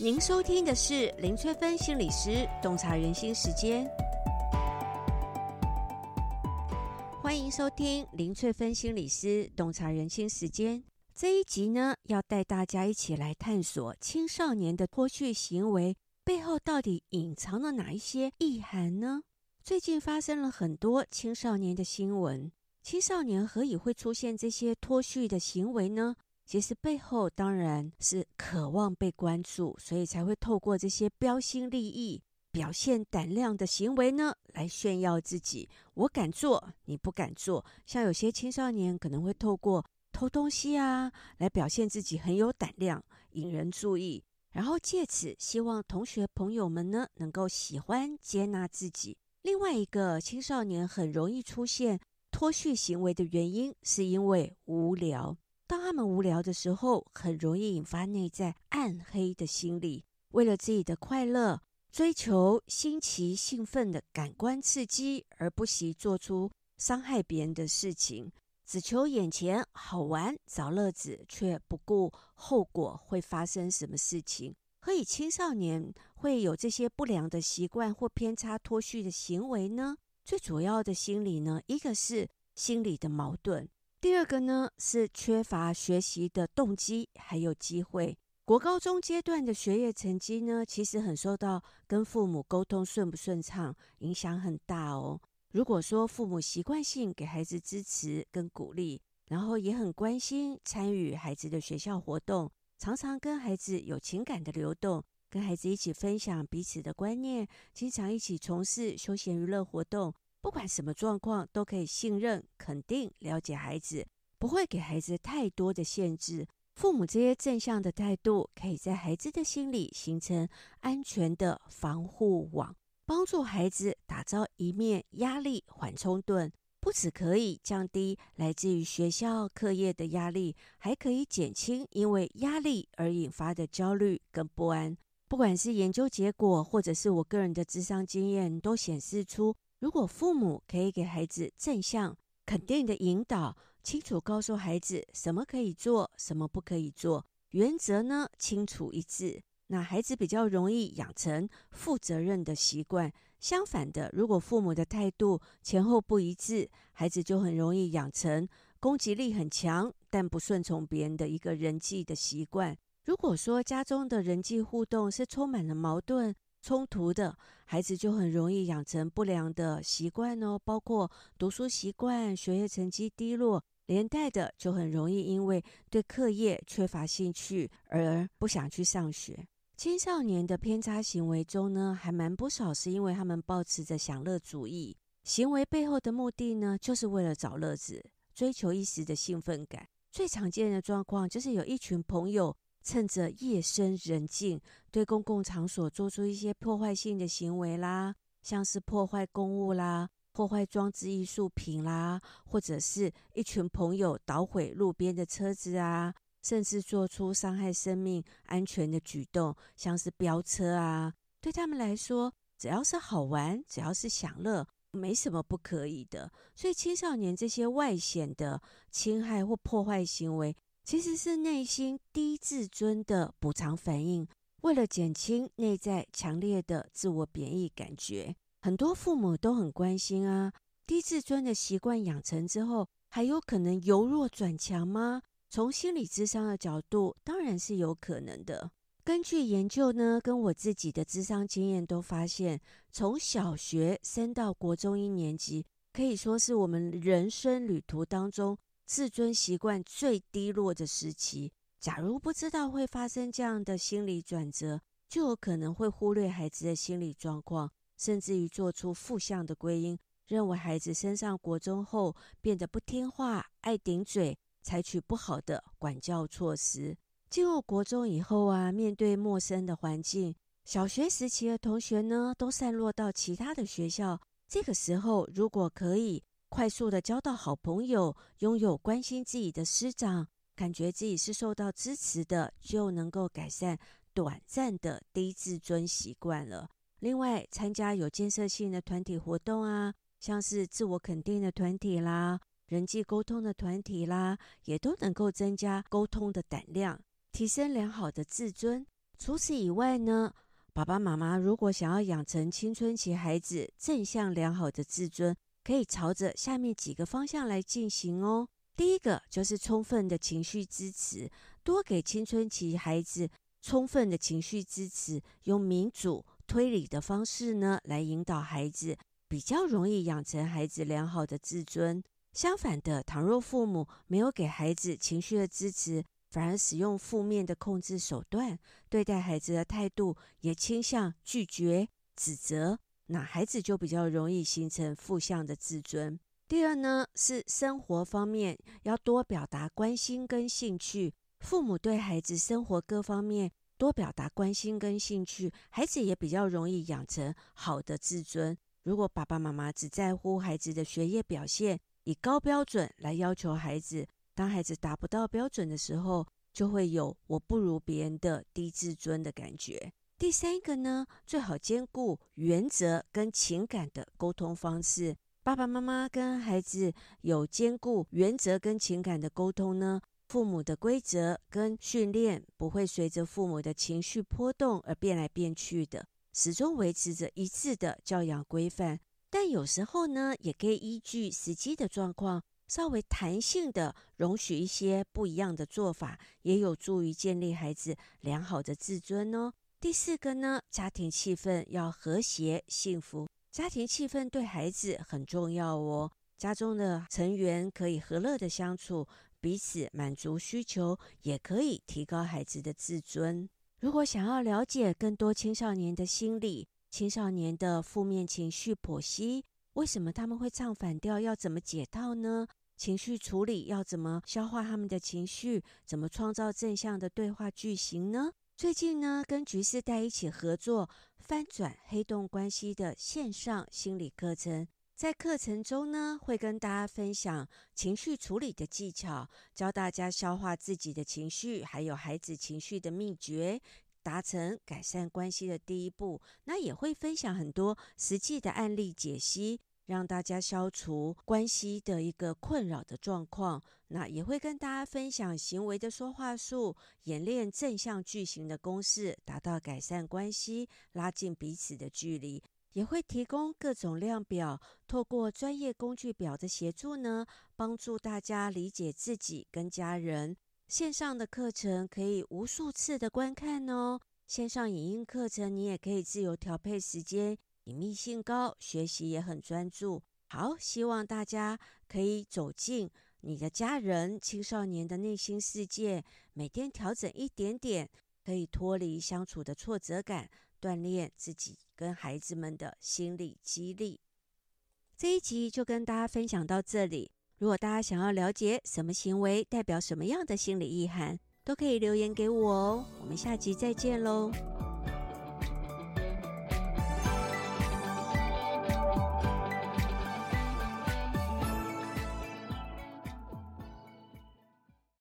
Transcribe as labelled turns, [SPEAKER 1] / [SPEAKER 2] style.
[SPEAKER 1] 您收听的是林翠芬心理师洞察人心时间，欢迎收听林翠芬心理师洞察人心时间。这一集呢，要带大家一起来探索青少年的脱序行为背后到底隐藏了哪一些意涵呢？最近发生了很多青少年的新闻，青少年何以会出现这些脱序的行为呢？其实背后当然是渴望被关注，所以才会透过这些标新立异、表现胆量的行为呢，来炫耀自己。我敢做，你不敢做。像有些青少年可能会透过偷东西啊，来表现自己很有胆量，引人注意，然后借此希望同学朋友们呢能够喜欢接纳自己。另外一个青少年很容易出现脱序行为的原因，是因为无聊。当他们无聊的时候，很容易引发内在暗黑的心理，为了自己的快乐，追求新奇兴奋的感官刺激，而不惜做出伤害别人的事情，只求眼前好玩找乐子，却不顾后果会发生什么事情。何以青少年会有这些不良的习惯或偏差脱序的行为呢？最主要的心理呢，一个是心理的矛盾。第二个呢，是缺乏学习的动机，还有机会。国高中阶段的学业成绩呢，其实很受到跟父母沟通顺不顺畅影响很大哦。如果说父母习惯性给孩子支持跟鼓励，然后也很关心参与孩子的学校活动，常常跟孩子有情感的流动，跟孩子一起分享彼此的观念，经常一起从事休闲娱乐活动。不管什么状况，都可以信任、肯定、了解孩子，不会给孩子太多的限制。父母这些正向的态度，可以在孩子的心里形成安全的防护网，帮助孩子打造一面压力缓冲盾。不只可以降低来自于学校课业的压力，还可以减轻因为压力而引发的焦虑跟不安。不管是研究结果，或者是我个人的咨商经验，都显示出。如果父母可以给孩子正向肯定的引导，清楚告诉孩子什么可以做，什么不可以做，原则呢清楚一致，那孩子比较容易养成负责任的习惯。相反的，如果父母的态度前后不一致，孩子就很容易养成攻击力很强但不顺从别人的一个人际的习惯。如果说家中的人际互动是充满了矛盾，冲突的孩子就很容易养成不良的习惯哦，包括读书习惯、学业成绩低落，连带的就很容易因为对课业缺乏兴趣而不想去上学。青少年的偏差行为中呢，还蛮不少是因为他们抱持着享乐主义，行为背后的目的呢，就是为了找乐子，追求一时的兴奋感。最常见的状况就是有一群朋友。趁着夜深人静，对公共场所做出一些破坏性的行为啦，像是破坏公物啦、破坏装置艺术品啦，或者是一群朋友捣毁路边的车子啊，甚至做出伤害生命安全的举动，像是飙车啊。对他们来说，只要是好玩，只要是享乐，没什么不可以的。所以青少年这些外显的侵害或破坏行为，其实是内心低自尊的补偿反应，为了减轻内在强烈的自我贬义感觉，很多父母都很关心啊。低自尊的习惯养成之后，还有可能由弱转强吗？从心理智商的角度，当然是有可能的。根据研究呢，跟我自己的智商经验都发现，从小学升到国中一年级，可以说是我们人生旅途当中。自尊习惯最低落的时期，假如不知道会发生这样的心理转折，就有可能会忽略孩子的心理状况，甚至于做出负向的归因，认为孩子升上国中后变得不听话、爱顶嘴，采取不好的管教措施。进入国中以后啊，面对陌生的环境，小学时期的同学呢，都散落到其他的学校，这个时候如果可以。快速的交到好朋友，拥有关心自己的师长，感觉自己是受到支持的，就能够改善短暂的低自尊习惯了。另外，参加有建设性的团体活动啊，像是自我肯定的团体啦、人际沟通的团体啦，也都能够增加沟通的胆量，提升良好的自尊。除此以外呢，爸爸妈妈如果想要养成青春期孩子正向良好的自尊，可以朝着下面几个方向来进行哦。第一个就是充分的情绪支持，多给青春期孩子充分的情绪支持，用民主推理的方式呢来引导孩子，比较容易养成孩子良好的自尊。相反的，倘若父母没有给孩子情绪的支持，反而使用负面的控制手段，对待孩子的态度也倾向拒绝、指责，那孩子就比较容易形成负向的自尊。第二呢，是生活方面要多表达关心跟兴趣，父母对孩子生活各方面多表达关心跟兴趣，孩子也比较容易养成好的自尊。如果爸爸妈妈只在乎孩子的学业表现，以高标准来要求孩子。当孩子达不到标准的时候，就会有我不如别人的低自尊的感觉。第三个呢，最好兼顾原则跟情感的沟通方式。爸爸妈妈跟孩子有兼顾原则跟情感的沟通呢，父母的规则跟训练不会随着父母的情绪波动而变来变去的，始终维持着一致的教养规范。但有时候呢，也可以依据实际的状况。稍微弹性的容许一些不一样的做法，也有助于建立孩子良好的自尊哦。第四个呢，家庭气氛要和谐幸福，家庭气氛对孩子很重要哦。家中的成员可以和乐的相处，彼此满足需求，也可以提高孩子的自尊。如果想要了解更多青少年的心理，青少年的负面情绪剖析。为什么他们会唱反调？要怎么解套呢？情绪处理要怎么消化他们的情绪？怎么创造正向的对话句型呢？最近呢，跟橘世代一起合作翻转黑洞关系的线上心理课程，在课程中呢，会跟大家分享情绪处理的技巧，教大家消化自己的情绪，还有孩子情绪的秘诀。达成改善关系的第一步，那也会分享很多实际的案例解析，让大家消除关系的一个困扰的状况。那也会跟大家分享行为的说话术，演练正向句型的公式，达到改善关系、拉近彼此的距离。也会提供各种量表，透过专业工具表的协助呢，帮助大家理解自己跟家人。线上的课程可以无数次的观看哦。线上影音课程你也可以自由调配时间，隐秘性高，学习也很专注。好，希望大家可以走进你的家人、青少年的内心世界，每天调整一点点，可以脱离相处的挫折感，锻炼自己跟孩子们的心理激励。这一集就跟大家分享到这里。如果大家想要了解什么行为代表什么样的心理意涵，都可以留言给我哦。我们下集再见喽。